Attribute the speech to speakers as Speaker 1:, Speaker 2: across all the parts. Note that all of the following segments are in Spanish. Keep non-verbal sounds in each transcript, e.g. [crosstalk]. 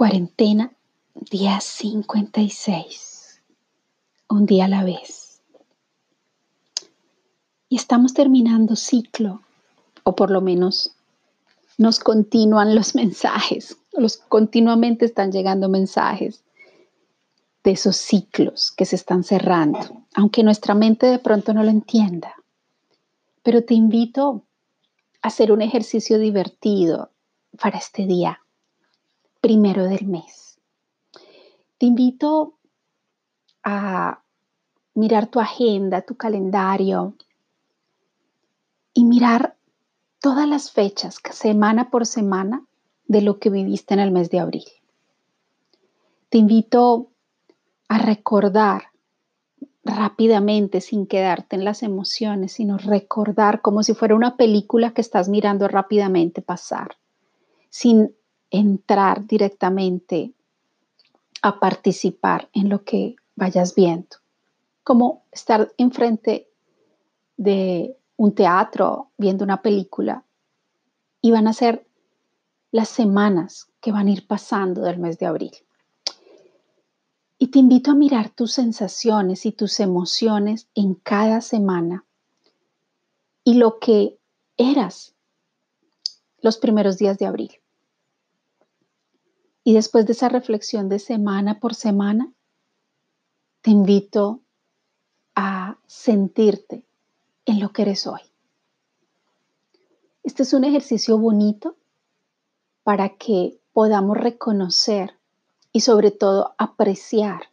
Speaker 1: Cuarentena, día 56. Un día a la vez. Y estamos terminando ciclo, o por lo menos nos continúan los [laughs] mensajes, los continuamente están llegando mensajes de esos ciclos que se están cerrando, aunque nuestra mente de pronto no lo entienda. Pero te invito a hacer un ejercicio divertido para este día primero del mes. Te invito a mirar tu agenda, tu calendario y mirar todas las fechas, semana por semana, de lo que viviste en el mes de abril. Te invito a recordar rápidamente, sin quedarte en las emociones, sino recordar como si fuera una película que estás mirando rápidamente pasar, sin entrar directamente a participar en lo que vayas viendo, como estar enfrente de un teatro viendo una película y van a ser las semanas que van a ir pasando del mes de abril. Y te invito a mirar tus sensaciones y tus emociones en cada semana y lo que eras los primeros días de abril. Y después de esa reflexión de semana por semana, te invito a sentirte en lo que eres hoy. Este es un ejercicio bonito para que podamos reconocer y sobre todo apreciar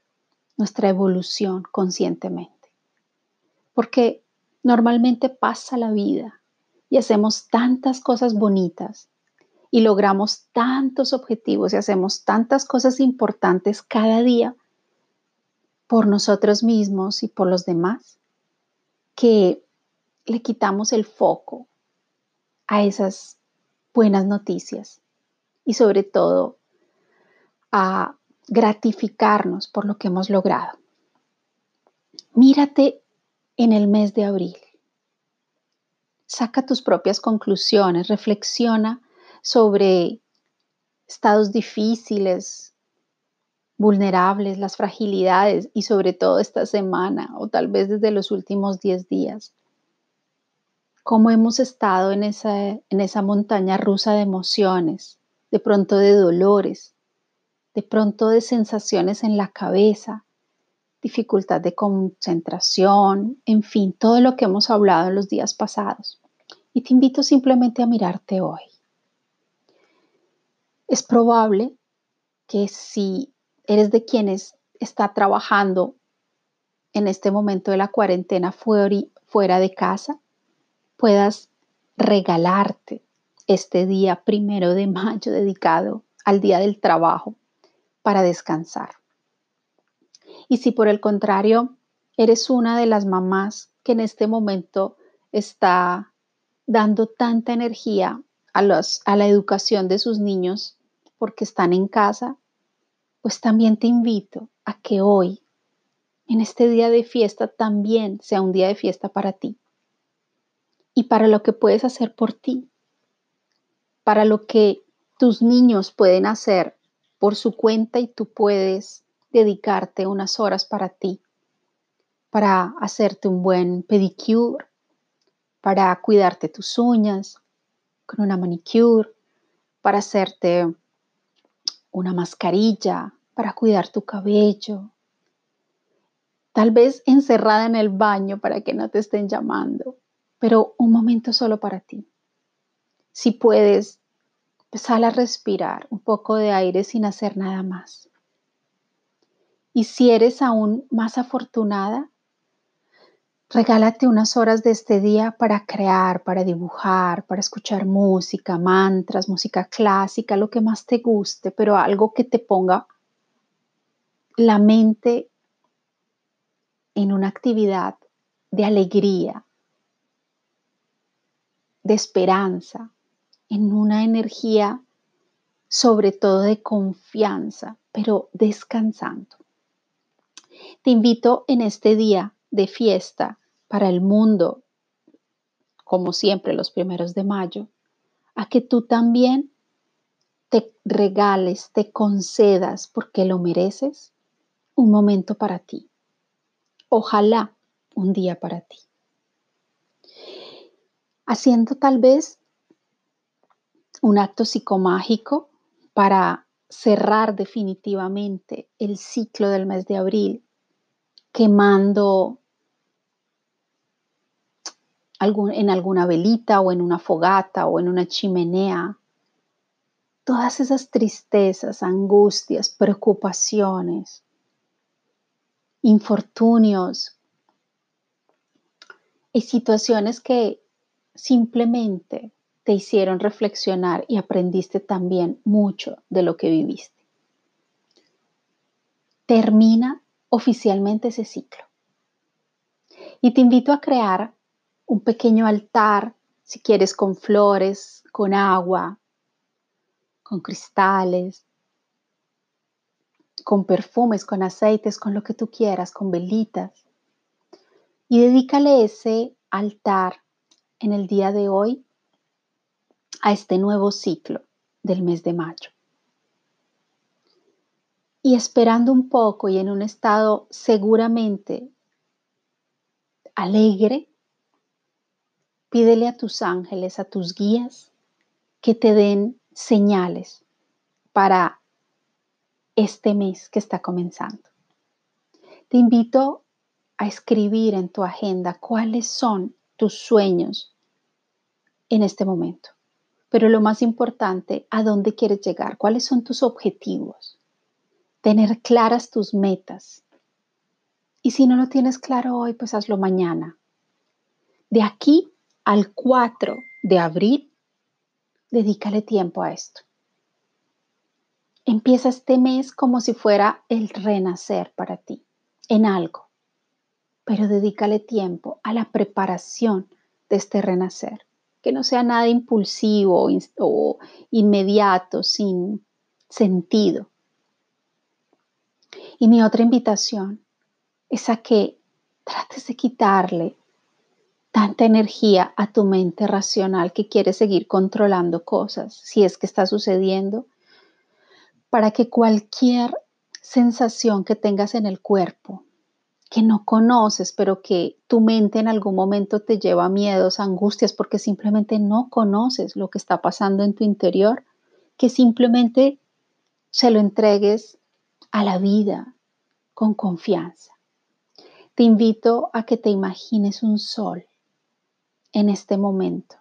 Speaker 1: nuestra evolución conscientemente. Porque normalmente pasa la vida y hacemos tantas cosas bonitas y logramos tantos objetivos y hacemos tantas cosas importantes cada día por nosotros mismos y por los demás, que le quitamos el foco a esas buenas noticias y sobre todo a gratificarnos por lo que hemos logrado. Mírate en el mes de abril. Saca tus propias conclusiones, reflexiona sobre estados difíciles, vulnerables, las fragilidades y sobre todo esta semana o tal vez desde los últimos 10 días. Cómo hemos estado en esa, en esa montaña rusa de emociones, de pronto de dolores, de pronto de sensaciones en la cabeza, dificultad de concentración, en fin, todo lo que hemos hablado en los días pasados. Y te invito simplemente a mirarte hoy. Es probable que si eres de quienes está trabajando en este momento de la cuarentena fuera de casa, puedas regalarte este día primero de mayo dedicado al día del trabajo para descansar. Y si por el contrario eres una de las mamás que en este momento está dando tanta energía a, a la educación de sus niños porque están en casa, pues también te invito a que hoy, en este día de fiesta, también sea un día de fiesta para ti y para lo que puedes hacer por ti, para lo que tus niños pueden hacer por su cuenta y tú puedes dedicarte unas horas para ti, para hacerte un buen pedicure, para cuidarte tus uñas con una manicure, para hacerte una mascarilla para cuidar tu cabello, tal vez encerrada en el baño para que no te estén llamando, pero un momento solo para ti. Si puedes, sal a respirar un poco de aire sin hacer nada más. Y si eres aún más afortunada, Regálate unas horas de este día para crear, para dibujar, para escuchar música, mantras, música clásica, lo que más te guste, pero algo que te ponga la mente en una actividad de alegría, de esperanza, en una energía sobre todo de confianza, pero descansando. Te invito en este día de fiesta para el mundo, como siempre los primeros de mayo, a que tú también te regales, te concedas, porque lo mereces, un momento para ti. Ojalá un día para ti. Haciendo tal vez un acto psicomágico para cerrar definitivamente el ciclo del mes de abril, quemando en alguna velita o en una fogata o en una chimenea. Todas esas tristezas, angustias, preocupaciones, infortunios y situaciones que simplemente te hicieron reflexionar y aprendiste también mucho de lo que viviste. Termina oficialmente ese ciclo. Y te invito a crear un pequeño altar, si quieres, con flores, con agua, con cristales, con perfumes, con aceites, con lo que tú quieras, con velitas. Y dedícale ese altar en el día de hoy a este nuevo ciclo del mes de mayo. Y esperando un poco y en un estado seguramente alegre, Pídele a tus ángeles, a tus guías, que te den señales para este mes que está comenzando. Te invito a escribir en tu agenda cuáles son tus sueños en este momento. Pero lo más importante, ¿a dónde quieres llegar? ¿Cuáles son tus objetivos? Tener claras tus metas. Y si no lo tienes claro hoy, pues hazlo mañana. De aquí al 4 de abril, dedícale tiempo a esto. Empieza este mes como si fuera el renacer para ti, en algo, pero dedícale tiempo a la preparación de este renacer, que no sea nada impulsivo o inmediato, sin sentido. Y mi otra invitación es a que trates de quitarle tanta energía a tu mente racional que quiere seguir controlando cosas, si es que está sucediendo, para que cualquier sensación que tengas en el cuerpo, que no conoces, pero que tu mente en algún momento te lleva a miedos, angustias, porque simplemente no conoces lo que está pasando en tu interior, que simplemente se lo entregues a la vida con confianza. Te invito a que te imagines un sol en este momento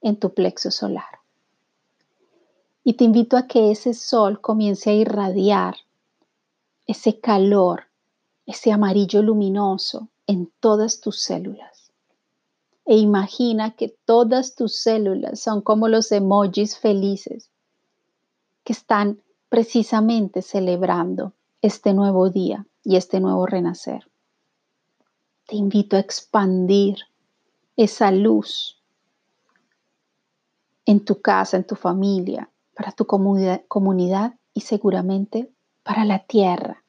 Speaker 1: en tu plexo solar. Y te invito a que ese sol comience a irradiar ese calor, ese amarillo luminoso en todas tus células. E imagina que todas tus células son como los emojis felices que están precisamente celebrando este nuevo día y este nuevo renacer. Te invito a expandir esa luz en tu casa, en tu familia, para tu comunidad, y seguramente para la tierra.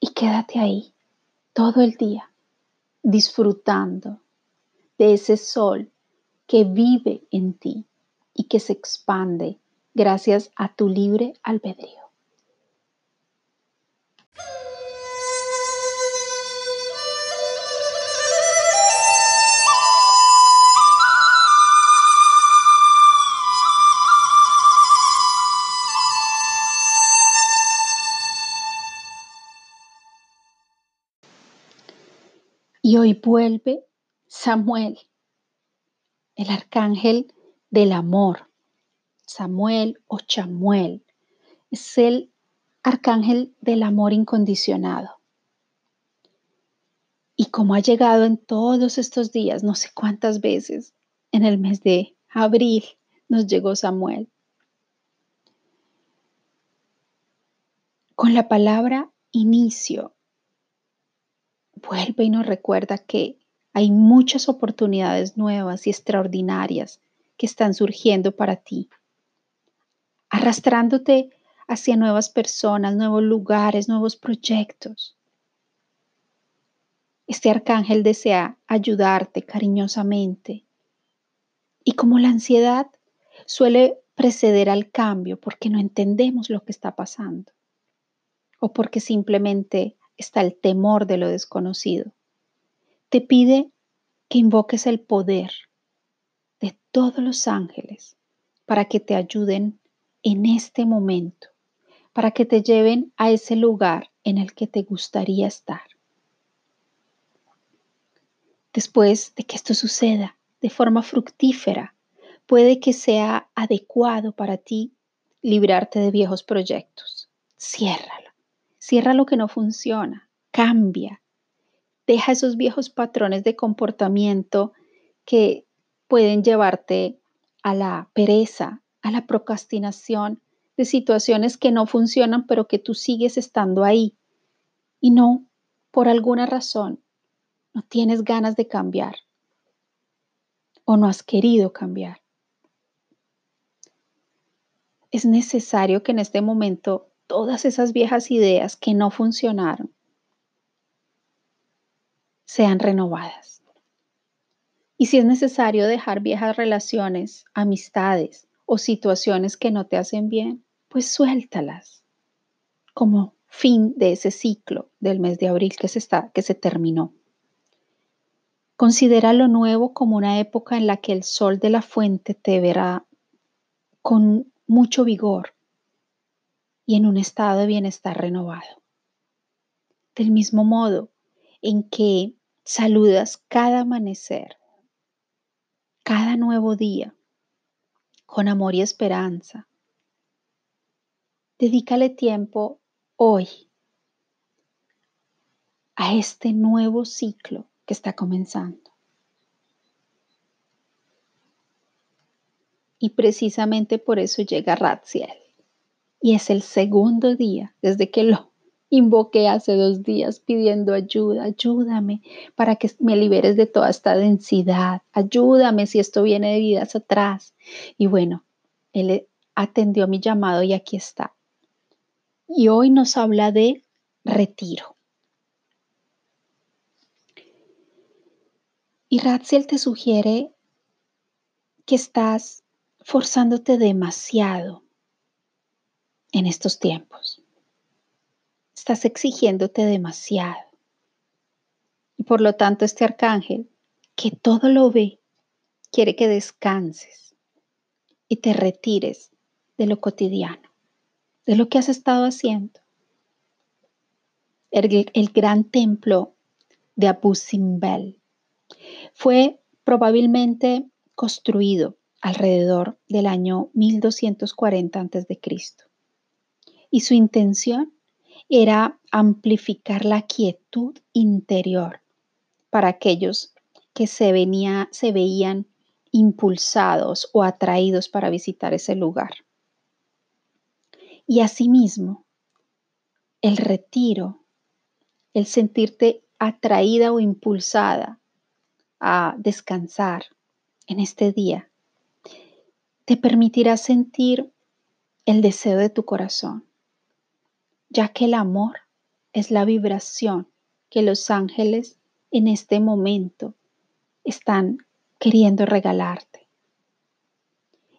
Speaker 1: Y quédate ahí todo el día disfrutando de ese sol que vive en ti y que se expande gracias a tu libre albedrío. Y hoy vuelve Samuel, el arcángel del amor. Samuel o Chamuel es el arcángel del amor incondicionado. Y como ha llegado en todos estos días, no sé cuántas veces, en el mes de abril nos llegó Samuel. Con la palabra inicio vuelve y nos recuerda que hay muchas oportunidades nuevas y extraordinarias que están surgiendo para ti, arrastrándote hacia nuevas personas, nuevos lugares, nuevos proyectos. Este arcángel desea ayudarte cariñosamente y como la ansiedad suele preceder al cambio porque no entendemos lo que está pasando o porque simplemente está el temor de lo desconocido. Te pide que invoques el poder de todos los ángeles para que te ayuden en este momento, para que te lleven a ese lugar en el que te gustaría estar. Después de que esto suceda de forma fructífera, puede que sea adecuado para ti librarte de viejos proyectos. Ciérralo. Cierra lo que no funciona. Cambia. Deja esos viejos patrones de comportamiento que pueden llevarte a la pereza, a la procrastinación de situaciones que no funcionan, pero que tú sigues estando ahí. Y no, por alguna razón, no tienes ganas de cambiar o no has querido cambiar. Es necesario que en este momento todas esas viejas ideas que no funcionaron sean renovadas. Y si es necesario dejar viejas relaciones, amistades o situaciones que no te hacen bien, pues suéltalas como fin de ese ciclo del mes de abril que se, está, que se terminó. Considera lo nuevo como una época en la que el sol de la fuente te verá con mucho vigor y en un estado de bienestar renovado. Del mismo modo en que saludas cada amanecer, cada nuevo día, con amor y esperanza, dedícale tiempo hoy a este nuevo ciclo que está comenzando. Y precisamente por eso llega Ratziel. Y es el segundo día desde que lo invoqué hace dos días pidiendo ayuda. Ayúdame para que me liberes de toda esta densidad. Ayúdame si esto viene de vidas atrás. Y bueno, él atendió mi llamado y aquí está. Y hoy nos habla de retiro. Y Ratziel te sugiere que estás forzándote demasiado en estos tiempos. Estás exigiéndote demasiado. Y por lo tanto este arcángel, que todo lo ve, quiere que descanses y te retires de lo cotidiano, de lo que has estado haciendo. El, gran templo de Abu Simbel fue probablemente construido alrededor del año 1240 a.C. Y su intención era amplificar la quietud interior para aquellos que se, venía, se veían impulsados o atraídos para visitar ese lugar. Y asimismo, el retiro, el sentirte atraída o impulsada a descansar en este día, te permitirá sentir el deseo de tu corazón, ya que el amor es la vibración que los ángeles en este momento están queriendo regalarte.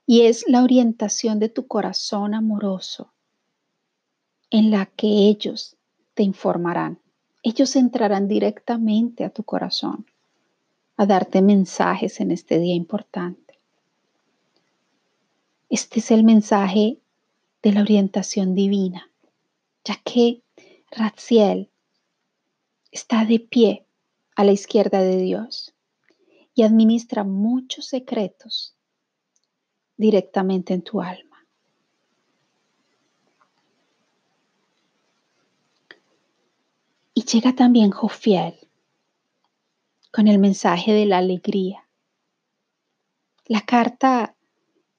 Speaker 1: Y es la orientación de tu corazón amoroso en la que ellos te informarán. Ellos entrarán directamente a tu corazón a darte mensajes en este día importante. Este es el mensaje de la orientación divina, ya que Raziel está de pie a la izquierda de Dios y administra muchos secretos directamente en tu alma. Y llega también Jofiel con el mensaje de la alegría. La carta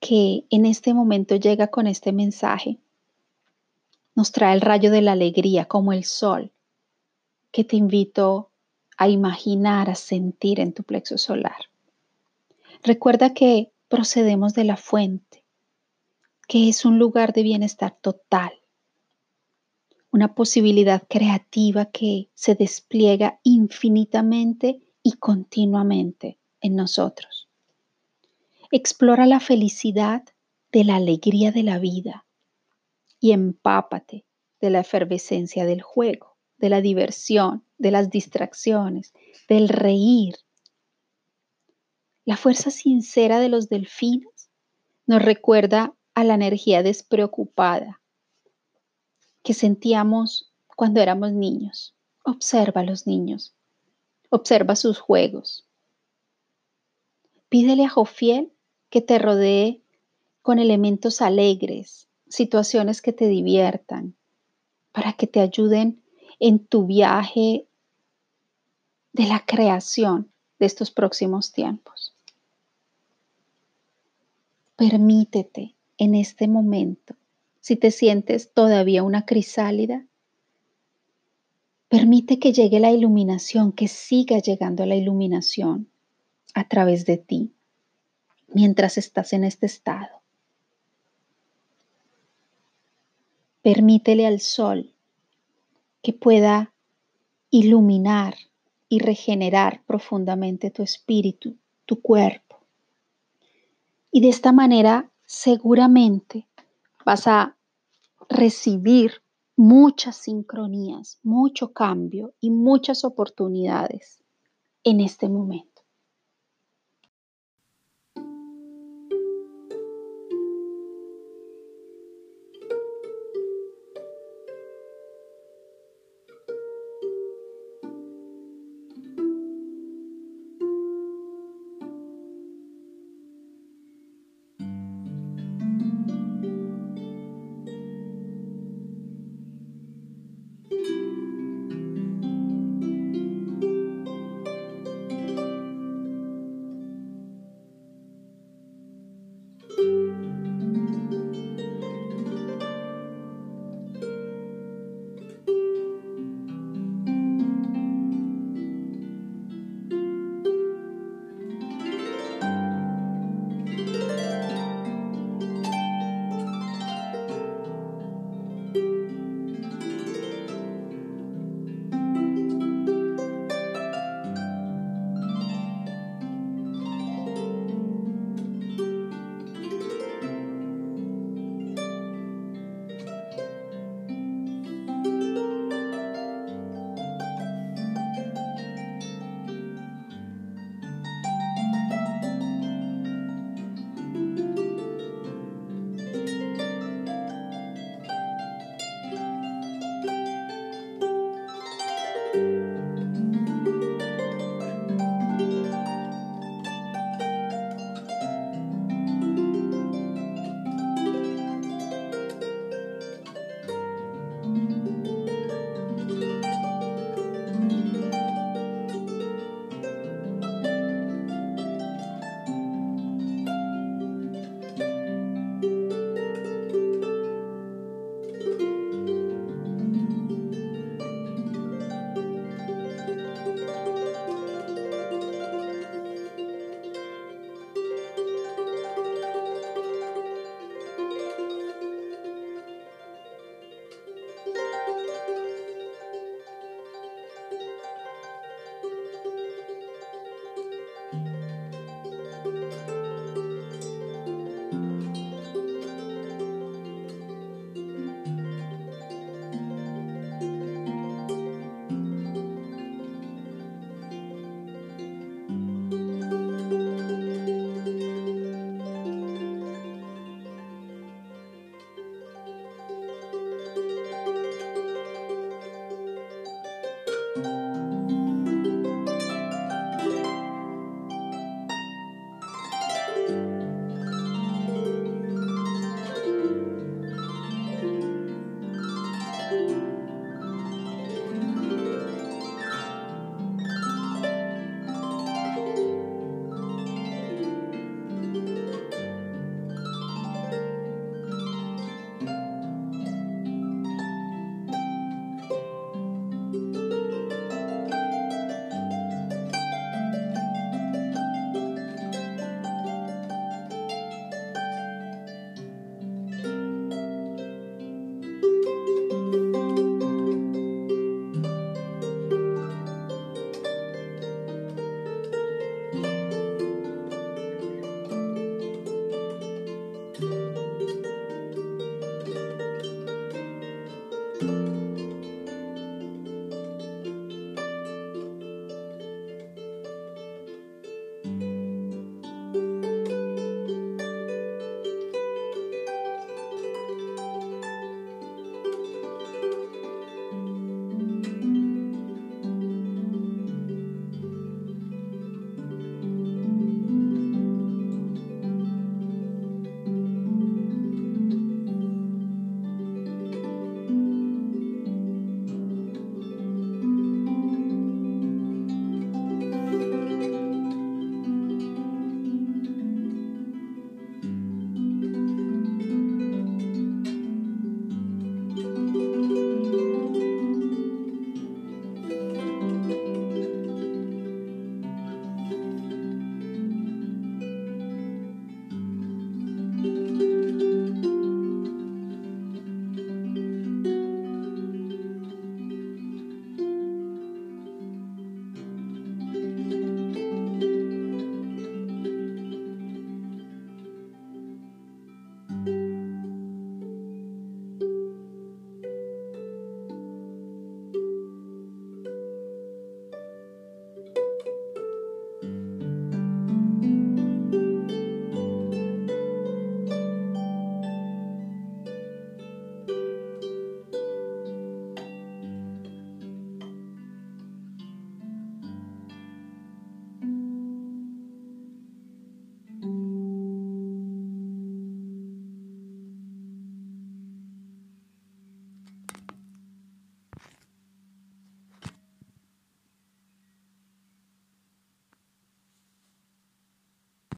Speaker 1: que en este momento llega con este mensaje nos trae el rayo de la alegría como el sol que te invito a imaginar, a sentir en tu plexo solar. Recuerda que procedemos de la fuente, que es un lugar de bienestar total, una posibilidad creativa que se despliega infinitamente y continuamente en nosotros. Explora la felicidad de la alegría de la vida y empápate de la efervescencia del juego, de la diversión, de las distracciones, del reír. La fuerza sincera de los delfines nos recuerda a la energía despreocupada que sentíamos cuando éramos niños. Observa a los niños, observa sus juegos. Pídele a Jofiel que te rodee con elementos alegres, situaciones que te diviertan, para que te ayuden en tu viaje de la creación de estos próximos tiempos. Permítete en este momento, si te sientes todavía una crisálida, permite que llegue la iluminación, que siga llegando la iluminación a través de ti mientras estás en este estado. Permítele al sol que pueda iluminar y regenerar profundamente tu espíritu, tu cuerpo. Y de esta manera seguramente vas a recibir muchas sincronías, mucho cambio y muchas oportunidades en este momento.